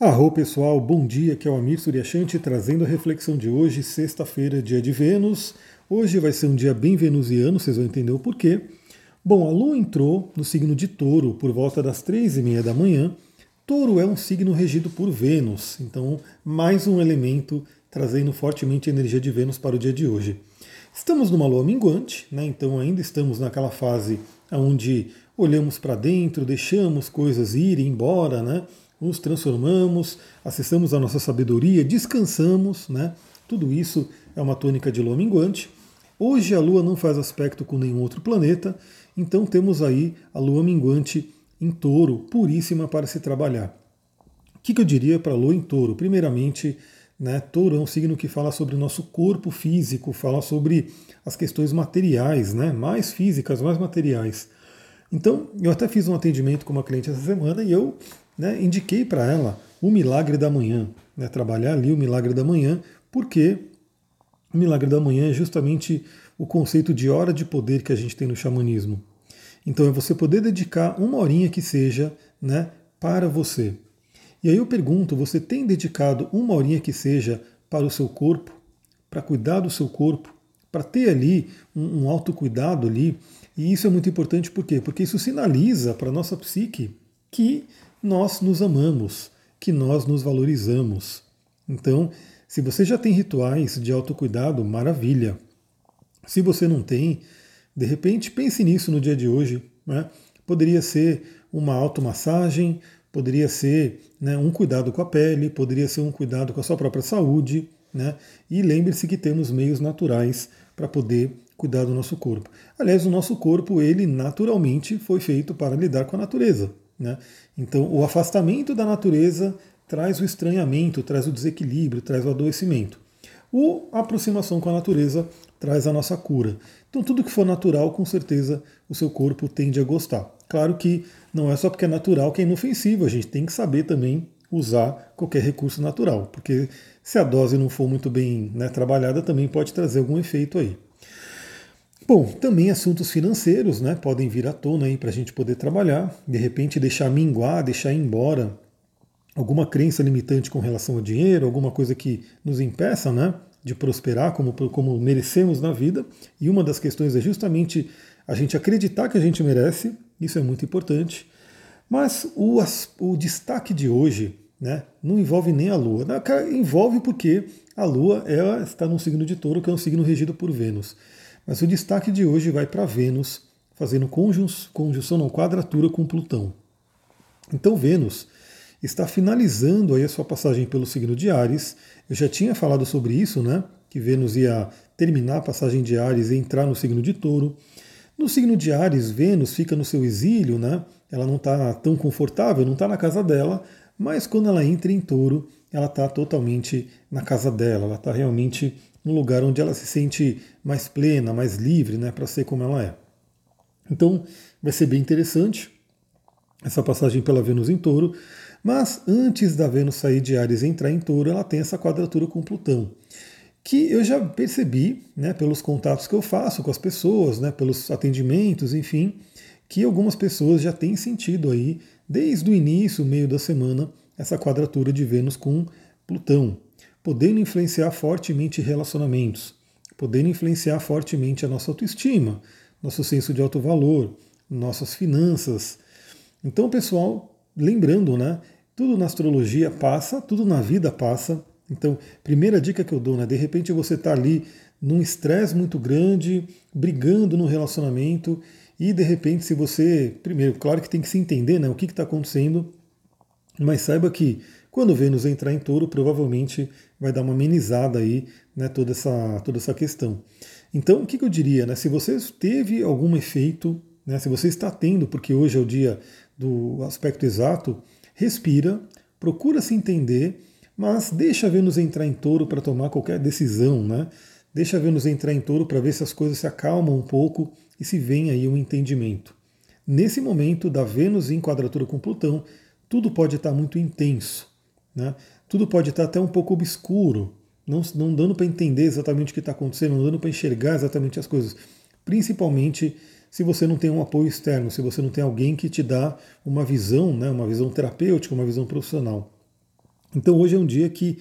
Arro pessoal, bom dia, aqui é o Amir Suryashanti trazendo a reflexão de hoje, sexta-feira, dia de Vênus. Hoje vai ser um dia bem venusiano, vocês vão entender o porquê. Bom, a Lua entrou no signo de Touro por volta das três e meia da manhã. Touro é um signo regido por Vênus, então mais um elemento trazendo fortemente a energia de Vênus para o dia de hoje. Estamos numa lua minguante, né? então ainda estamos naquela fase onde olhamos para dentro, deixamos coisas irem embora, né? Nos transformamos, acessamos a nossa sabedoria, descansamos, né? Tudo isso é uma tônica de lua minguante. Hoje a Lua não faz aspecto com nenhum outro planeta, então temos aí a Lua minguante em touro, puríssima para se trabalhar. O que, eu diria para a Lua em touro? Primeiramente, né, touro é um signo que fala sobre o nosso corpo físico, fala sobre as questões materiais, né, mais físicas, mais materiais. Então, eu até fiz um atendimento com uma cliente essa semana e eu né, indiquei para ela o milagre da manhã, né, trabalhar ali o milagre da manhã, porque o milagre da manhã é justamente o conceito de hora de poder que a gente tem no xamanismo. Então é você poder dedicar uma horinha que seja né, para você. E aí eu pergunto, você tem dedicado uma horinha que seja para o seu corpo, para cuidar do seu corpo, para ter ali um, um autocuidado ali? E isso é muito importante por quê? Porque isso sinaliza para a nossa psique que nós nos amamos, que nós nos valorizamos. Então, se você já tem rituais de autocuidado, maravilha. Se você não tem, de repente pense nisso no dia de hoje. Né? Poderia ser uma automassagem, poderia ser né, um cuidado com a pele, poderia ser um cuidado com a sua própria saúde. Né? E lembre-se que temos meios naturais para poder cuidar do nosso corpo. Aliás, o nosso corpo, ele naturalmente foi feito para lidar com a natureza. Né? Então, o afastamento da natureza traz o estranhamento, traz o desequilíbrio, traz o adoecimento. O a aproximação com a natureza traz a nossa cura. Então, tudo que for natural, com certeza o seu corpo tende a gostar. Claro que não é só porque é natural que é inofensivo, a gente tem que saber também usar qualquer recurso natural, porque se a dose não for muito bem né, trabalhada, também pode trazer algum efeito aí. Bom, também assuntos financeiros né, podem vir à tona para a gente poder trabalhar, de repente deixar minguar, deixar ir embora alguma crença limitante com relação ao dinheiro, alguma coisa que nos impeça né, de prosperar como, como merecemos na vida. E uma das questões é justamente a gente acreditar que a gente merece, isso é muito importante. Mas o, o destaque de hoje né, não envolve nem a Lua. Envolve porque a Lua está num signo de touro, que é um signo regido por Vênus. Mas o destaque de hoje vai para Vênus, fazendo conjunção, não, quadratura com Plutão. Então Vênus está finalizando aí a sua passagem pelo signo de Ares. Eu já tinha falado sobre isso, né? Que Vênus ia terminar a passagem de Ares e entrar no signo de Touro. No signo de Ares, Vênus fica no seu exílio, né? Ela não está tão confortável, não está na casa dela, mas quando ela entra em Touro, ela está totalmente na casa dela, ela está realmente um lugar onde ela se sente mais plena, mais livre, né, para ser como ela é. Então, vai ser bem interessante essa passagem pela Vênus em Touro, mas antes da Vênus sair de Ares e entrar em Touro, ela tem essa quadratura com Plutão, que eu já percebi, né, pelos contatos que eu faço com as pessoas, né, pelos atendimentos, enfim, que algumas pessoas já têm sentido aí, desde o início, meio da semana, essa quadratura de Vênus com Plutão podendo influenciar fortemente relacionamentos, podendo influenciar fortemente a nossa autoestima, nosso senso de alto valor, nossas finanças. Então, pessoal, lembrando, né? Tudo na astrologia passa, tudo na vida passa. Então, primeira dica que eu dou, né? De repente você está ali num estresse muito grande, brigando no relacionamento, e de repente, se você. Primeiro, claro que tem que se entender né, o que está acontecendo, mas saiba que quando Vênus entrar em touro, provavelmente vai dar uma amenizada aí, né, toda essa, toda essa questão. Então, o que, que eu diria, né? Se você teve algum efeito, né, se você está tendo, porque hoje é o dia do aspecto exato, respira, procura se entender, mas deixa Vênus entrar em touro para tomar qualquer decisão, né? Deixa Vênus entrar em touro para ver se as coisas se acalmam um pouco e se vem aí um entendimento. Nesse momento da Vênus em quadratura com Plutão, tudo pode estar muito intenso. Né? Tudo pode estar até um pouco obscuro, não, não dando para entender exatamente o que está acontecendo, não dando para enxergar exatamente as coisas. Principalmente se você não tem um apoio externo, se você não tem alguém que te dá uma visão, né, uma visão terapêutica, uma visão profissional. Então hoje é um dia que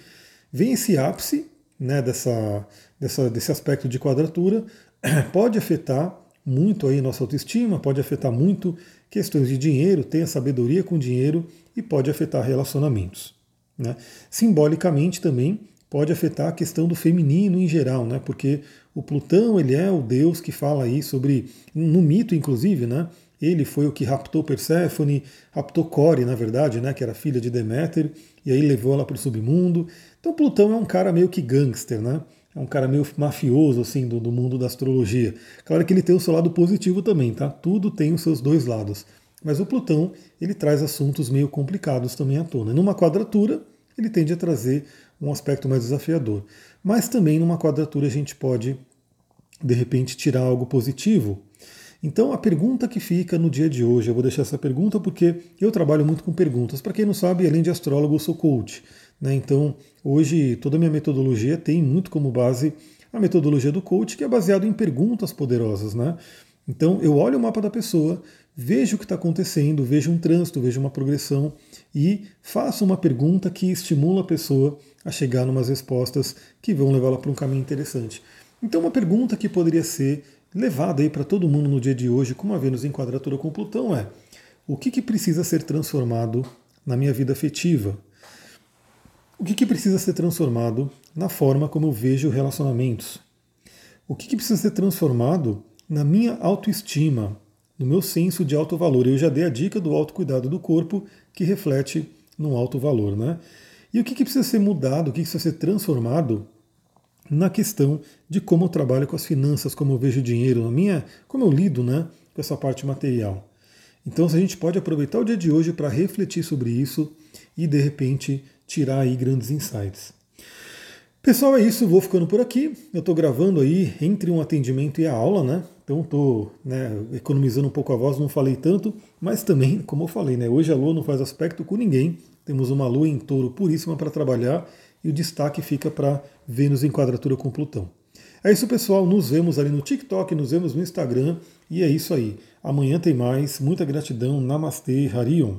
vem esse ápice né, dessa, dessa, desse aspecto de quadratura, pode afetar muito aí nossa autoestima, pode afetar muito questões de dinheiro, ter a sabedoria com dinheiro e pode afetar relacionamentos. Né? Simbolicamente também pode afetar a questão do feminino em geral, né? porque o Plutão ele é o deus que fala aí sobre, no mito inclusive, né? ele foi o que raptou Perséfone, raptou Core, na verdade, né? que era filha de Deméter, e aí levou ela para o submundo. Então Plutão é um cara meio que gangster, né? é um cara meio mafioso assim do, do, mundo da astrologia. Claro que ele tem o seu lado positivo também, tá? Tudo tem os seus dois lados. Mas o Plutão ele traz assuntos meio complicados também à tona. Numa quadratura ele tende a trazer um aspecto mais desafiador. Mas também numa quadratura a gente pode de repente tirar algo positivo. Então a pergunta que fica no dia de hoje, eu vou deixar essa pergunta porque eu trabalho muito com perguntas. Para quem não sabe, além de astrólogo, eu sou coach. Né? Então, hoje, toda a minha metodologia tem muito como base a metodologia do coach, que é baseado em perguntas poderosas. Né? Então, eu olho o mapa da pessoa, vejo o que está acontecendo, vejo um trânsito, vejo uma progressão e faço uma pergunta que estimula a pessoa a chegar em umas respostas que vão levá-la para um caminho interessante. Então, uma pergunta que poderia ser levada aí para todo mundo no dia de hoje, com uma Vênus em quadratura com Plutão, é: o que, que precisa ser transformado na minha vida afetiva? O que, que precisa ser transformado na forma como eu vejo relacionamentos? O que, que precisa ser transformado na minha autoestima, no meu senso de alto valor? Eu já dei a dica do autocuidado do corpo, que reflete no alto valor, né? E o que, que precisa ser mudado, o que, que precisa ser transformado na questão de como eu trabalho com as finanças, como eu vejo o dinheiro, na minha, como eu lido né, com essa parte material. Então, a gente pode aproveitar o dia de hoje para refletir sobre isso e, de repente, tirar aí grandes insights. Pessoal, é isso, vou ficando por aqui. Eu estou gravando aí entre um atendimento e a aula, né? Então estou né, economizando um pouco a voz, não falei tanto, mas também, como eu falei, né? Hoje a Lua não faz aspecto com ninguém. Temos uma Lua em touro puríssima para trabalhar e o destaque fica para Vênus em quadratura com Plutão. É isso, pessoal. Nos vemos ali no TikTok, nos vemos no Instagram. E é isso aí. Amanhã tem mais. Muita gratidão. Namastê, Harion.